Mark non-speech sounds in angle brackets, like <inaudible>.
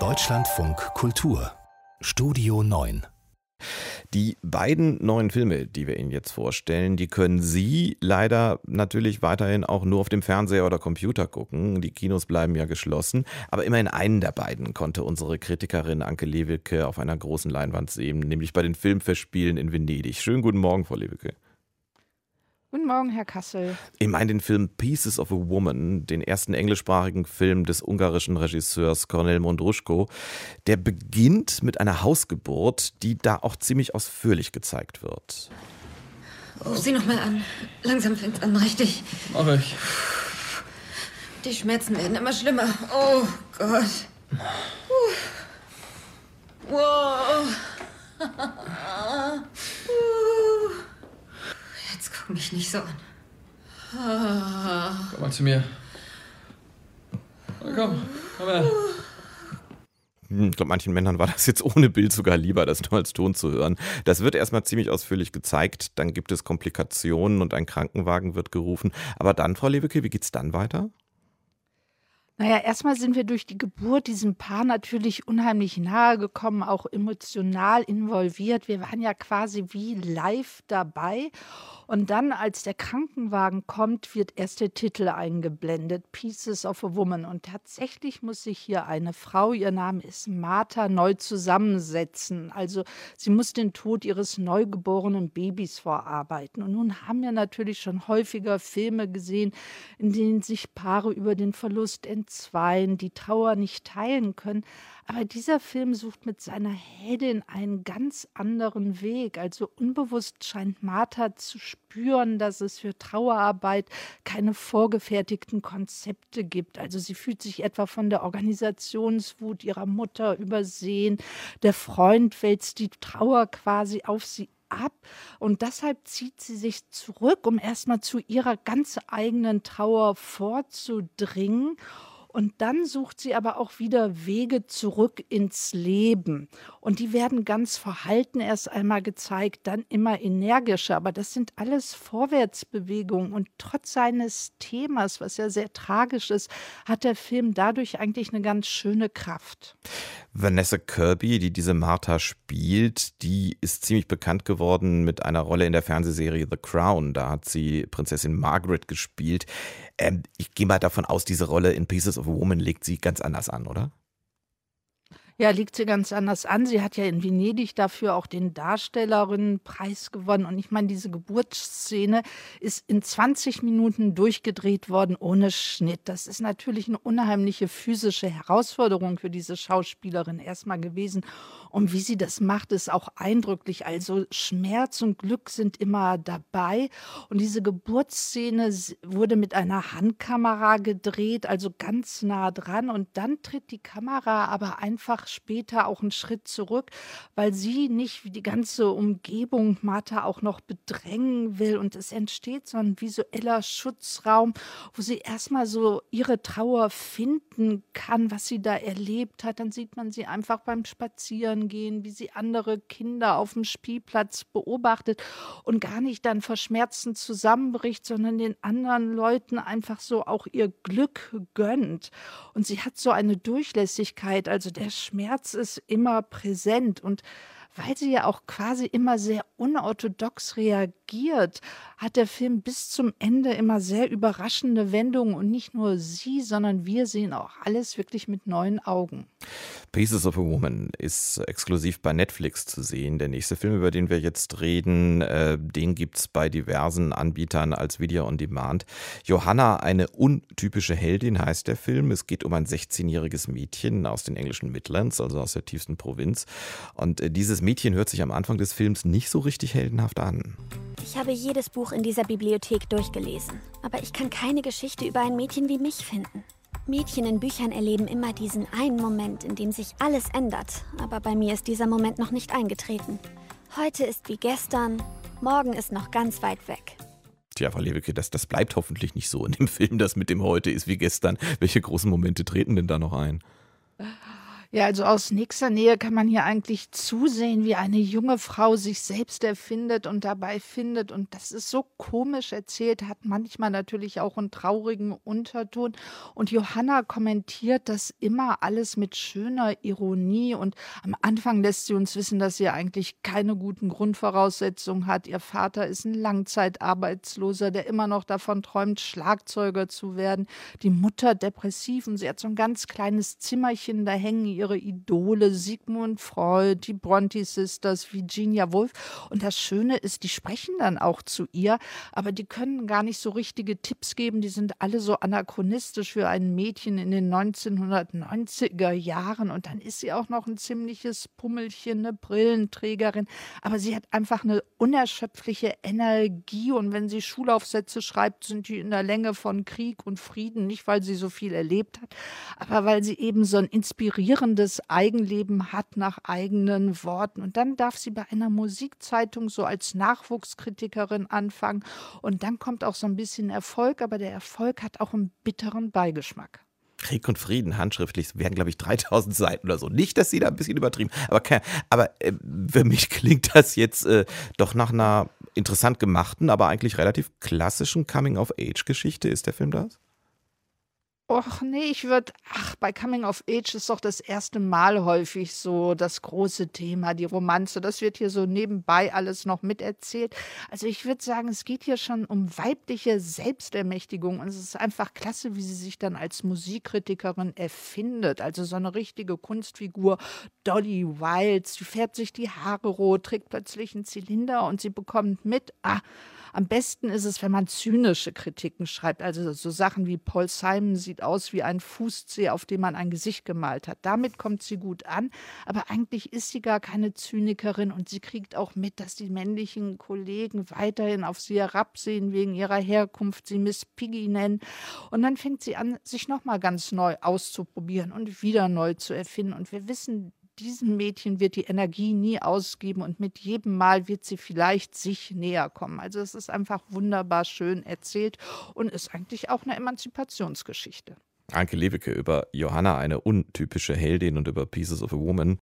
Deutschlandfunk Kultur Studio 9 die beiden neuen Filme, die wir Ihnen jetzt vorstellen, die können Sie leider natürlich weiterhin auch nur auf dem Fernseher oder Computer gucken. Die Kinos bleiben ja geschlossen. Aber immerhin einen der beiden konnte unsere Kritikerin Anke Lewicke auf einer großen Leinwand sehen, nämlich bei den Filmfestspielen in Venedig. Schönen guten Morgen, Frau Lewicke. Guten Morgen, Herr Kassel. Ich meine den Film Pieces of a Woman, den ersten englischsprachigen Film des ungarischen Regisseurs Cornel Mondruschko. Der beginnt mit einer Hausgeburt, die da auch ziemlich ausführlich gezeigt wird. Oh, sieh noch mal an. Langsam fängt's an, richtig. Mach ich. Die Schmerzen werden immer schlimmer. Oh Gott. Wow. <laughs> Guck mich nicht so an. Komm mal zu mir. Komm, komm her. Hm, ich glaube, manchen Männern war das jetzt ohne Bild sogar lieber, das nur als Ton zu hören. Das wird erstmal ziemlich ausführlich gezeigt. Dann gibt es Komplikationen und ein Krankenwagen wird gerufen. Aber dann, Frau Lewicke, wie geht's dann weiter? Naja, erstmal sind wir durch die Geburt diesem Paar natürlich unheimlich nahe gekommen, auch emotional involviert. Wir waren ja quasi wie live dabei. Und dann, als der Krankenwagen kommt, wird erst der Titel eingeblendet, Pieces of a Woman. Und tatsächlich muss sich hier eine Frau, ihr Name ist Martha, neu zusammensetzen. Also sie muss den Tod ihres neugeborenen Babys vorarbeiten. Und nun haben wir natürlich schon häufiger Filme gesehen, in denen sich Paare über den Verlust entzweien, die Trauer nicht teilen können. Aber dieser Film sucht mit seiner Heldin einen ganz anderen Weg. Also unbewusst scheint Martha zu spüren, dass es für Trauerarbeit keine vorgefertigten Konzepte gibt. Also sie fühlt sich etwa von der Organisationswut ihrer Mutter übersehen. Der Freund wälzt die Trauer quasi auf sie ab und deshalb zieht sie sich zurück, um erstmal zu ihrer ganz eigenen Trauer vorzudringen und dann sucht sie aber auch wieder Wege zurück ins Leben. Und die werden ganz verhalten erst einmal gezeigt, dann immer energischer. Aber das sind alles Vorwärtsbewegungen. Und trotz seines Themas, was ja sehr tragisch ist, hat der Film dadurch eigentlich eine ganz schöne Kraft. Vanessa Kirby, die diese Martha spielt, die ist ziemlich bekannt geworden mit einer Rolle in der Fernsehserie The Crown. Da hat sie Prinzessin Margaret gespielt. Ähm, ich gehe mal davon aus, diese Rolle in Pieces of a Woman legt sie ganz anders an, oder? Ja, liegt sie ganz anders an. Sie hat ja in Venedig dafür auch den Darstellerinnenpreis gewonnen. Und ich meine, diese Geburtsszene ist in 20 Minuten durchgedreht worden ohne Schnitt. Das ist natürlich eine unheimliche physische Herausforderung für diese Schauspielerin erstmal gewesen. Und wie sie das macht, ist auch eindrücklich. Also Schmerz und Glück sind immer dabei. Und diese Geburtsszene wurde mit einer Handkamera gedreht, also ganz nah dran. Und dann tritt die Kamera aber einfach später auch einen Schritt zurück, weil sie nicht wie die ganze Umgebung Martha auch noch bedrängen will. Und es entsteht so ein visueller Schutzraum, wo sie erstmal so ihre Trauer finden kann, was sie da erlebt hat. Dann sieht man sie einfach beim Spazieren gehen, wie sie andere Kinder auf dem Spielplatz beobachtet und gar nicht dann verschmerzend zusammenbricht, sondern den anderen Leuten einfach so auch ihr Glück gönnt. Und sie hat so eine Durchlässigkeit, also der Schmerz ist immer präsent. Und weil sie ja auch quasi immer sehr unorthodox reagiert, hat der Film bis zum Ende immer sehr überraschende Wendungen und nicht nur sie, sondern wir sehen auch alles wirklich mit neuen Augen. Pieces of a Woman ist exklusiv bei Netflix zu sehen. Der nächste Film, über den wir jetzt reden, äh, den gibt es bei diversen Anbietern als Video on Demand. Johanna, eine untypische Heldin heißt der Film. Es geht um ein 16-jähriges Mädchen aus den englischen Midlands, also aus der tiefsten Provinz. Und äh, dieses Mädchen hört sich am Anfang des Films nicht so richtig heldenhaft an. Ich habe jedes Buch in dieser Bibliothek durchgelesen, aber ich kann keine Geschichte über ein Mädchen wie mich finden. Mädchen in Büchern erleben immer diesen einen Moment, in dem sich alles ändert, aber bei mir ist dieser Moment noch nicht eingetreten. Heute ist wie gestern, morgen ist noch ganz weit weg. Tja, Frau Lewicke, das, das bleibt hoffentlich nicht so in dem <laughs> Film, das mit dem heute ist wie gestern. Welche großen Momente treten denn da noch ein? Ja, also aus nächster Nähe kann man hier eigentlich zusehen, wie eine junge Frau sich selbst erfindet und dabei findet. Und das ist so komisch erzählt, hat manchmal natürlich auch einen traurigen Unterton. Und Johanna kommentiert das immer alles mit schöner Ironie. Und am Anfang lässt sie uns wissen, dass sie eigentlich keine guten Grundvoraussetzungen hat. Ihr Vater ist ein Langzeitarbeitsloser, der immer noch davon träumt, Schlagzeuger zu werden. Die Mutter depressiv und sie hat so ein ganz kleines Zimmerchen, da hängen ihre Idole, Sigmund Freud, die Bronte Sisters, Virginia Woolf. Und das Schöne ist, die sprechen dann auch zu ihr, aber die können gar nicht so richtige Tipps geben. Die sind alle so anachronistisch für ein Mädchen in den 1990er Jahren. Und dann ist sie auch noch ein ziemliches Pummelchen, eine Brillenträgerin. Aber sie hat einfach eine unerschöpfliche Energie. Und wenn sie Schulaufsätze schreibt, sind die in der Länge von Krieg und Frieden. Nicht, weil sie so viel erlebt hat, aber weil sie eben so ein inspirierendes eigenes Eigenleben hat nach eigenen Worten. Und dann darf sie bei einer Musikzeitung so als Nachwuchskritikerin anfangen. Und dann kommt auch so ein bisschen Erfolg, aber der Erfolg hat auch einen bitteren Beigeschmack. Krieg und Frieden handschriftlich werden, glaube ich, <laughs> 3000 Seiten oder so. Nicht, dass sie da ein bisschen übertrieben, aber, aber äh, für mich <laughs> klingt das jetzt äh, doch nach einer interessant gemachten, aber eigentlich relativ klassischen Coming-of-Age-Geschichte. Ist der Film das? Och nee, ich würde, ach, bei Coming of Age ist doch das erste Mal häufig so das große Thema, die Romanze. Das wird hier so nebenbei alles noch miterzählt. Also ich würde sagen, es geht hier schon um weibliche Selbstermächtigung und es ist einfach klasse, wie sie sich dann als Musikkritikerin erfindet. Also so eine richtige Kunstfigur, Dolly Wilde. Sie färbt sich die Haare rot, trägt plötzlich einen Zylinder und sie bekommt mit, ah, am besten ist es, wenn man zynische Kritiken schreibt, also so Sachen wie Paul Simon sieht aus wie ein Fußzeh, auf dem man ein Gesicht gemalt hat. Damit kommt sie gut an, aber eigentlich ist sie gar keine Zynikerin und sie kriegt auch mit, dass die männlichen Kollegen weiterhin auf sie herabsehen wegen ihrer Herkunft, sie Miss Piggy nennen. Und dann fängt sie an, sich nochmal ganz neu auszuprobieren und wieder neu zu erfinden. Und wir wissen, diesem Mädchen wird die Energie nie ausgeben und mit jedem Mal wird sie vielleicht sich näher kommen. Also es ist einfach wunderbar schön erzählt und ist eigentlich auch eine Emanzipationsgeschichte. Anke Lewicke über Johanna, eine untypische Heldin und über Pieces of a Woman.